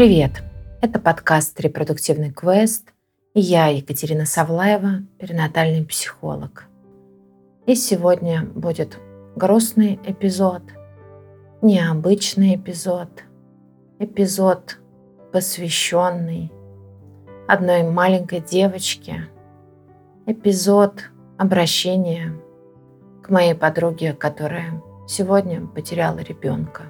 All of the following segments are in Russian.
Привет! Это подкаст «Репродуктивный квест» и я, Екатерина Савлаева, перинатальный психолог. И сегодня будет грустный эпизод, необычный эпизод, эпизод, посвященный одной маленькой девочке, эпизод обращения к моей подруге, которая сегодня потеряла ребенка.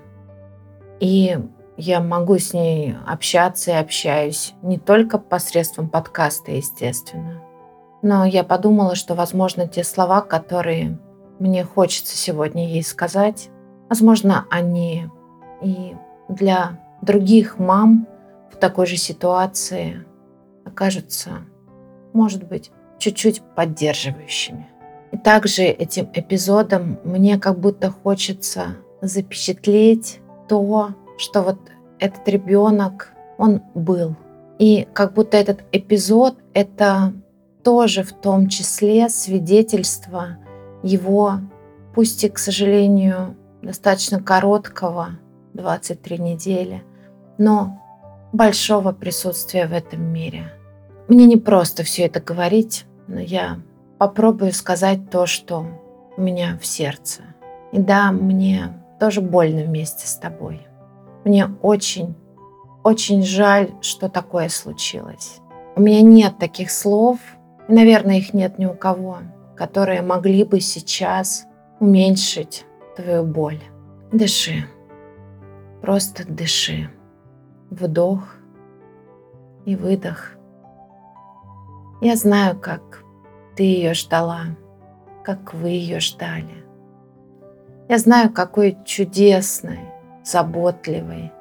И я могу с ней общаться и общаюсь не только посредством подкаста, естественно. Но я подумала, что, возможно, те слова, которые мне хочется сегодня ей сказать, возможно, они и для других мам в такой же ситуации окажутся, может быть, чуть-чуть поддерживающими. И также этим эпизодом мне как будто хочется запечатлеть то, что вот этот ребенок, он был. И как будто этот эпизод — это тоже в том числе свидетельство его, пусть и, к сожалению, достаточно короткого, 23 недели, но большого присутствия в этом мире. Мне не просто все это говорить, но я попробую сказать то, что у меня в сердце. И да, мне тоже больно вместе с тобой. Мне очень, очень жаль, что такое случилось. У меня нет таких слов, и, наверное, их нет ни у кого, которые могли бы сейчас уменьшить твою боль. Дыши. Просто дыши. Вдох и выдох. Я знаю, как ты ее ждала, как вы ее ждали. Я знаю, какой чудесной, заботливой,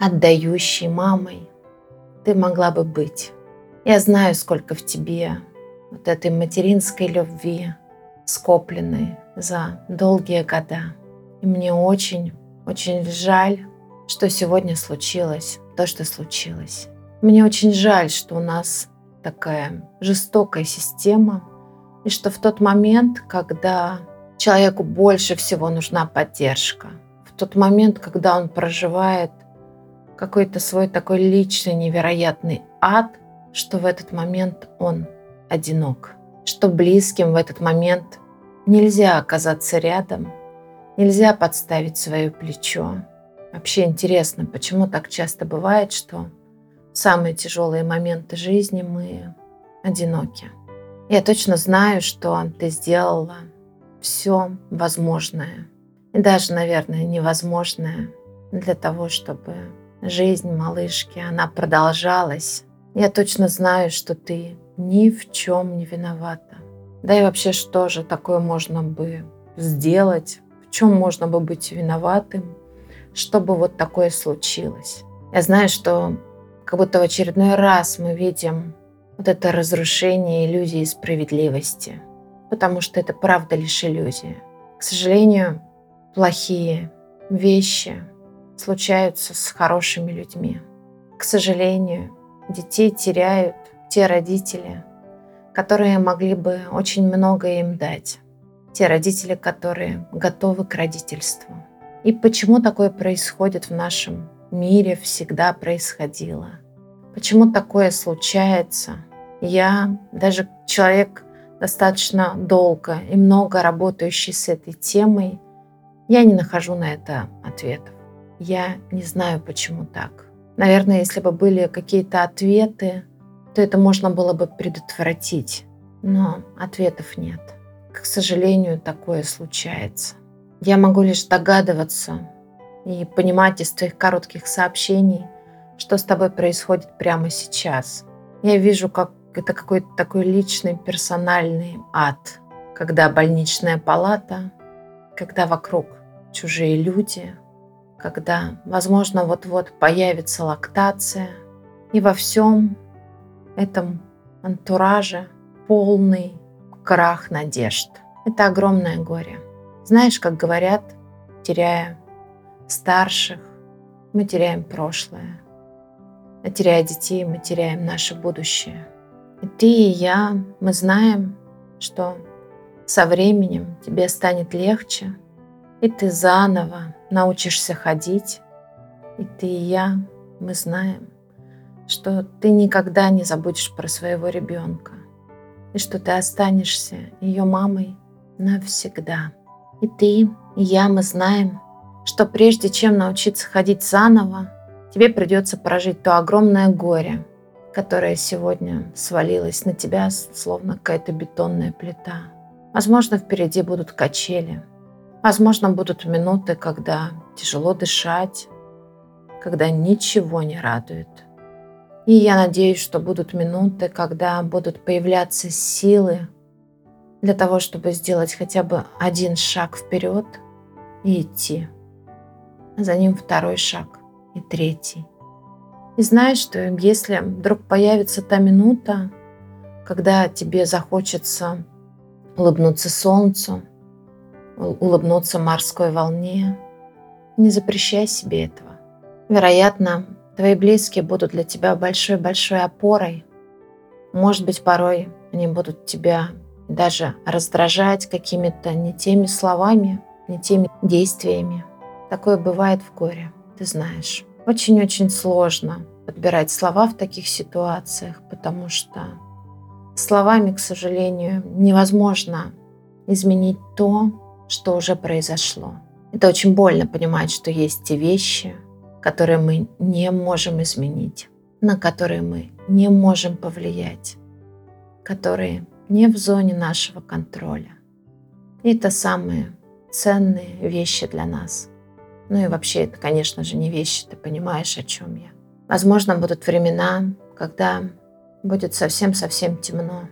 отдающей мамой ты могла бы быть. Я знаю, сколько в тебе вот этой материнской любви, скопленной за долгие года. И мне очень, очень жаль, что сегодня случилось то, что случилось. Мне очень жаль, что у нас такая жестокая система, и что в тот момент, когда человеку больше всего нужна поддержка – тот момент, когда он проживает какой-то свой такой личный невероятный ад, что в этот момент он одинок, что близким в этот момент нельзя оказаться рядом, нельзя подставить свое плечо. Вообще интересно, почему так часто бывает, что в самые тяжелые моменты жизни мы одиноки. Я точно знаю, что ты сделала все возможное и даже, наверное, невозможное для того, чтобы жизнь малышки, она продолжалась. Я точно знаю, что ты ни в чем не виновата. Да и вообще, что же такое можно бы сделать, в чем можно бы быть виноватым, чтобы вот такое случилось. Я знаю, что как будто в очередной раз мы видим вот это разрушение иллюзии справедливости, потому что это правда лишь иллюзия. К сожалению, плохие вещи случаются с хорошими людьми. К сожалению, детей теряют те родители, которые могли бы очень многое им дать. Те родители, которые готовы к родительству. И почему такое происходит в нашем мире, всегда происходило? Почему такое случается? Я, даже человек достаточно долго и много работающий с этой темой, я не нахожу на это ответов. Я не знаю, почему так. Наверное, если бы были какие-то ответы, то это можно было бы предотвратить. Но ответов нет. К сожалению, такое случается. Я могу лишь догадываться и понимать из твоих коротких сообщений, что с тобой происходит прямо сейчас. Я вижу, как это какой-то такой личный, персональный ад, когда больничная палата когда вокруг чужие люди, когда, возможно, вот-вот появится лактация, и во всем этом антураже полный крах надежд. Это огромное горе. Знаешь, как говорят, теряя старших, мы теряем прошлое. А теряя детей, мы теряем наше будущее. И ты и я, мы знаем, что со временем тебе станет легче, и ты заново научишься ходить, и ты и я мы знаем, что ты никогда не забудешь про своего ребенка и что ты останешься ее мамой навсегда. И ты, и я, мы знаем, что прежде чем научиться ходить заново, тебе придется прожить то огромное горе, которое сегодня свалилось на тебя, словно какая-то бетонная плита. Возможно, впереди будут качели. Возможно, будут минуты, когда тяжело дышать, когда ничего не радует. И я надеюсь, что будут минуты, когда будут появляться силы для того, чтобы сделать хотя бы один шаг вперед и идти. За ним второй шаг и третий. И знаешь, что если вдруг появится та минута, когда тебе захочется улыбнуться солнцу, улыбнуться морской волне, не запрещай себе этого. Вероятно, Твои близкие будут для тебя большой-большой опорой. Может быть, порой они будут тебя даже раздражать какими-то не теми словами, не теми действиями. Такое бывает в горе, ты знаешь. Очень-очень сложно подбирать слова в таких ситуациях, потому что словами, к сожалению, невозможно изменить то, что уже произошло. Это очень больно понимать, что есть те вещи, которые мы не можем изменить, на которые мы не можем повлиять, которые не в зоне нашего контроля. И это самые ценные вещи для нас. Ну и вообще это, конечно же, не вещи, ты понимаешь, о чем я. Возможно, будут времена, когда будет совсем-совсем темно.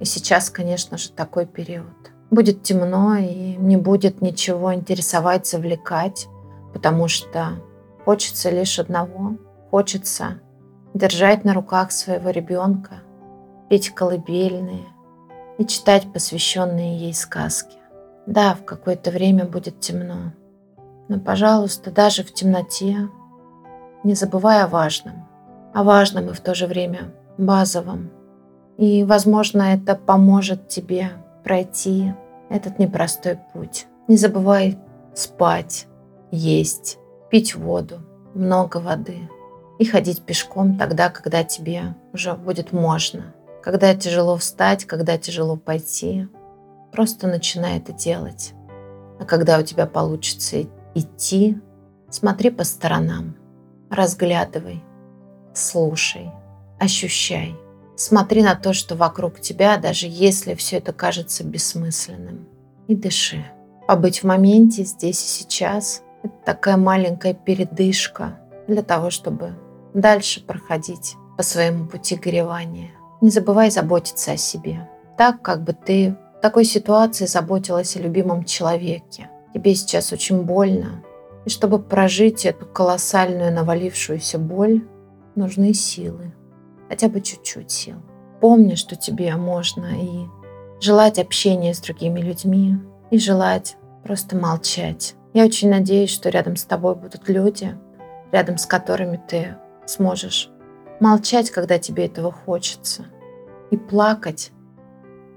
И сейчас, конечно же, такой период. Будет темно и не будет ничего интересовать, завлекать, потому что Хочется лишь одного. Хочется держать на руках своего ребенка, петь колыбельные и читать посвященные ей сказки. Да, в какое-то время будет темно, но, пожалуйста, даже в темноте не забывай о важном. О важном и в то же время базовом. И, возможно, это поможет тебе пройти этот непростой путь. Не забывай спать, есть, пить воду, много воды и ходить пешком тогда, когда тебе уже будет можно. Когда тяжело встать, когда тяжело пойти, просто начинай это делать. А когда у тебя получится идти, смотри по сторонам, разглядывай, слушай, ощущай. Смотри на то, что вокруг тебя, даже если все это кажется бессмысленным. И дыши. Побыть в моменте здесь и сейчас – это такая маленькая передышка для того, чтобы дальше проходить по своему пути горевания. Не забывай заботиться о себе. Так, как бы ты в такой ситуации заботилась о любимом человеке. Тебе сейчас очень больно. И чтобы прожить эту колоссальную навалившуюся боль, нужны силы. Хотя бы чуть-чуть сил. Помни, что тебе можно и желать общения с другими людьми, и желать просто молчать. Я очень надеюсь, что рядом с тобой будут люди, рядом с которыми ты сможешь молчать, когда тебе этого хочется, и плакать,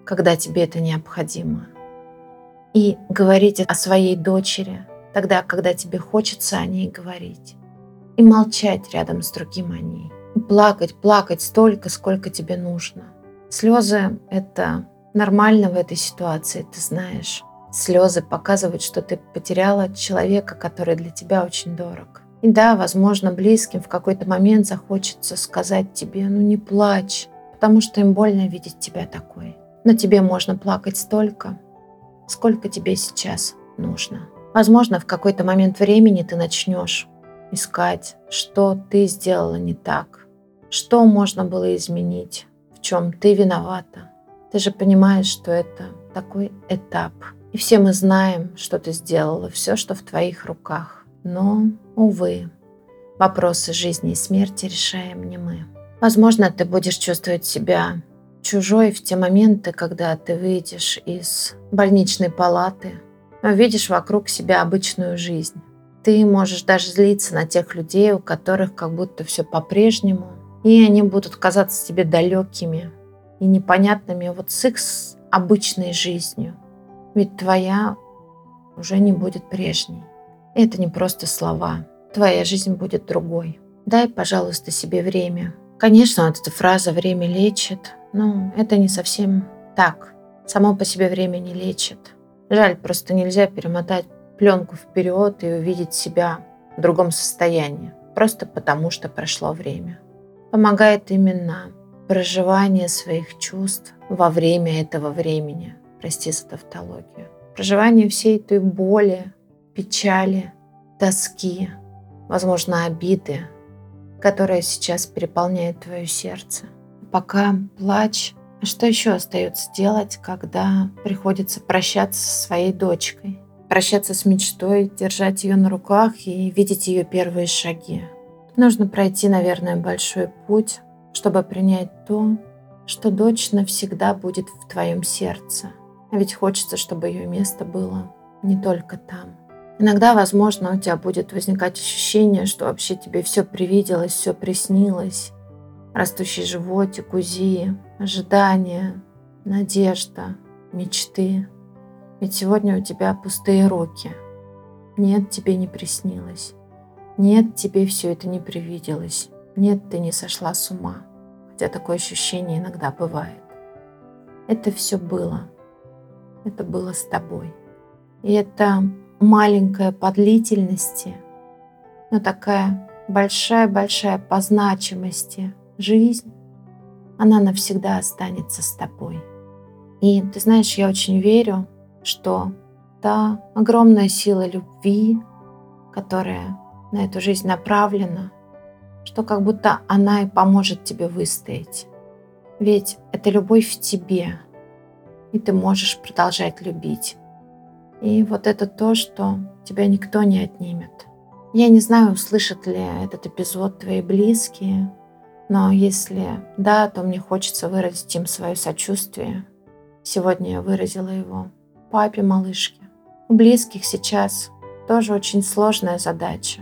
когда тебе это необходимо, и говорить о своей дочери тогда, когда тебе хочется о ней говорить, и молчать рядом с другим о ней, плакать, плакать столько, сколько тебе нужно. Слезы — это нормально в этой ситуации, ты знаешь. Слезы показывают, что ты потеряла человека, который для тебя очень дорог. И да, возможно, близким в какой-то момент захочется сказать тебе, ну не плачь, потому что им больно видеть тебя такой. Но тебе можно плакать столько, сколько тебе сейчас нужно. Возможно, в какой-то момент времени ты начнешь искать, что ты сделала не так, что можно было изменить, в чем ты виновата. Ты же понимаешь, что это такой этап – и все мы знаем, что ты сделала, все, что в твоих руках. Но, увы, вопросы жизни и смерти решаем не мы. Возможно, ты будешь чувствовать себя чужой в те моменты, когда ты выйдешь из больничной палаты, увидишь вокруг себя обычную жизнь. Ты можешь даже злиться на тех людей, у которых как будто все по-прежнему, и они будут казаться тебе далекими и непонятными вот с их обычной жизнью. Ведь твоя уже не будет прежней. Это не просто слова. Твоя жизнь будет другой. Дай, пожалуйста, себе время. Конечно, вот эта фраза «время лечит», но это не совсем так. Само по себе время не лечит. Жаль, просто нельзя перемотать пленку вперед и увидеть себя в другом состоянии, просто потому что прошло время. Помогает именно проживание своих чувств во время этого времени. Прости за тавтологию. Проживание всей той боли, печали, тоски, возможно, обиды, которая сейчас переполняет твое сердце. Пока плачь, а что еще остается делать, когда приходится прощаться со своей дочкой? Прощаться с мечтой, держать ее на руках и видеть ее первые шаги. Нужно пройти, наверное, большой путь, чтобы принять то, что дочь навсегда будет в твоем сердце. А ведь хочется, чтобы ее место было не только там. Иногда, возможно, у тебя будет возникать ощущение, что вообще тебе все привиделось, все приснилось. Растущий животик, УЗИ, ожидания, надежда, мечты. Ведь сегодня у тебя пустые руки. Нет, тебе не приснилось. Нет, тебе все это не привиделось. Нет, ты не сошла с ума. Хотя такое ощущение иногда бывает. Это все было. Это было с тобой. И это маленькая по длительности, но такая большая-большая по значимости жизнь, она навсегда останется с тобой. И ты знаешь, я очень верю, что та огромная сила любви, которая на эту жизнь направлена, что как будто она и поможет тебе выстоять. Ведь это любовь в тебе, и ты можешь продолжать любить. И вот это то, что тебя никто не отнимет. Я не знаю, услышат ли этот эпизод твои близкие, но если да, то мне хочется выразить им свое сочувствие. Сегодня я выразила его папе малышки. У близких сейчас тоже очень сложная задача.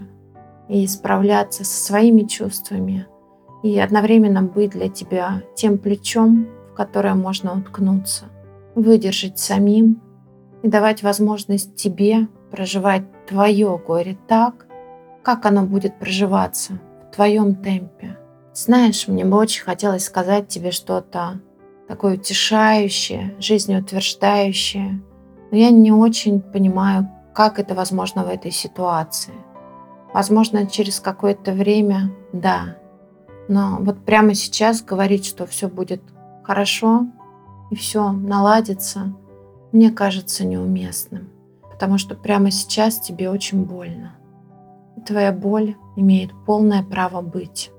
И справляться со своими чувствами, и одновременно быть для тебя тем плечом, в которое можно уткнуться, выдержать самим и давать возможность тебе проживать твое горе так, как оно будет проживаться в твоем темпе. Знаешь, мне бы очень хотелось сказать тебе что-то такое утешающее, жизнеутверждающее, но я не очень понимаю, как это возможно в этой ситуации. Возможно, через какое-то время – да. Но вот прямо сейчас говорить, что все будет хорошо и все наладится – мне кажется неуместным, потому что прямо сейчас тебе очень больно. И твоя боль имеет полное право быть.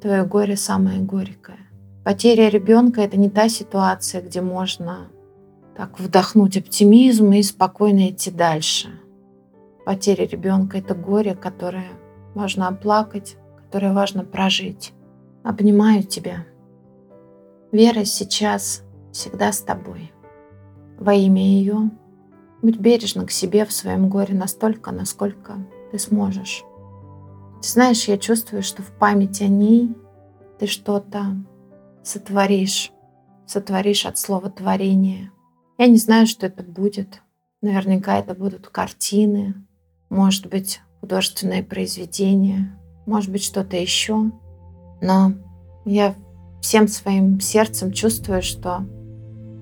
Твое горе самое горькое. Потеря ребенка – это не та ситуация, где можно так вдохнуть оптимизм и спокойно идти дальше. Потеря ребенка – это горе, которое важно оплакать, которое важно прожить. Обнимаю тебя. Вера сейчас всегда с тобой во имя ее. Будь бережна к себе в своем горе настолько, насколько ты сможешь. Ты знаешь, я чувствую, что в память о ней ты что-то сотворишь, сотворишь от слова творение. Я не знаю, что это будет. Наверняка это будут картины, может быть, художественное произведение, может быть, что-то еще. Но я всем своим сердцем чувствую, что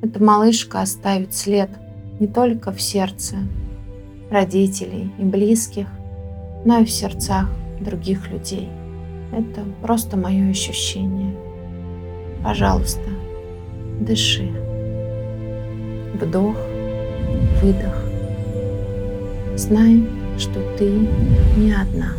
эта малышка оставит след не только в сердце родителей и близких, но и в сердцах других людей. Это просто мое ощущение. Пожалуйста, дыши. Вдох, выдох. Знай, что ты не одна.